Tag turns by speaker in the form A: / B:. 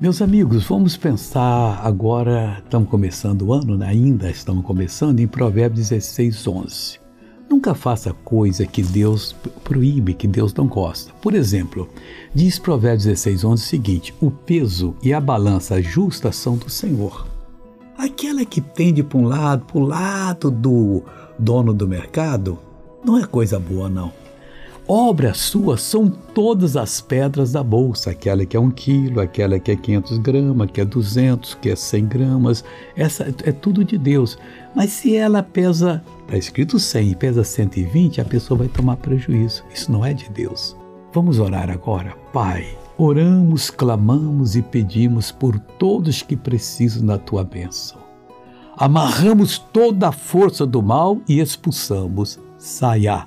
A: Meus amigos, vamos pensar agora, estamos começando o ano, né? ainda estamos começando, em Provérbios 16, 11. Nunca faça coisa que Deus proíbe, que Deus não gosta. Por exemplo, diz Provérbios 16, 11 o seguinte: O peso e a balança justa são do Senhor. Aquela que tende para um lado, para o lado do dono do mercado, não é coisa boa, não. Obra sua são todas as pedras da bolsa, aquela que é um quilo, aquela que é 500 gramas, que é 200, que é 100 gramas, essa é tudo de Deus. Mas se ela pesa, está escrito 100 e pesa 120, a pessoa vai tomar prejuízo. Isso não é de Deus. Vamos orar agora. Pai, oramos, clamamos e pedimos por todos que precisam da tua bênção. Amarramos toda a força do mal e expulsamos. Saia